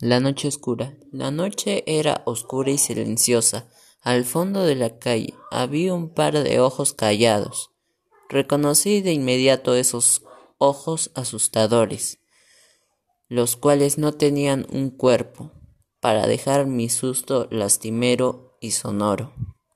La noche oscura. La noche era oscura y silenciosa. Al fondo de la calle había un par de ojos callados. Reconocí de inmediato esos ojos asustadores, los cuales no tenían un cuerpo, para dejar mi susto lastimero y sonoro.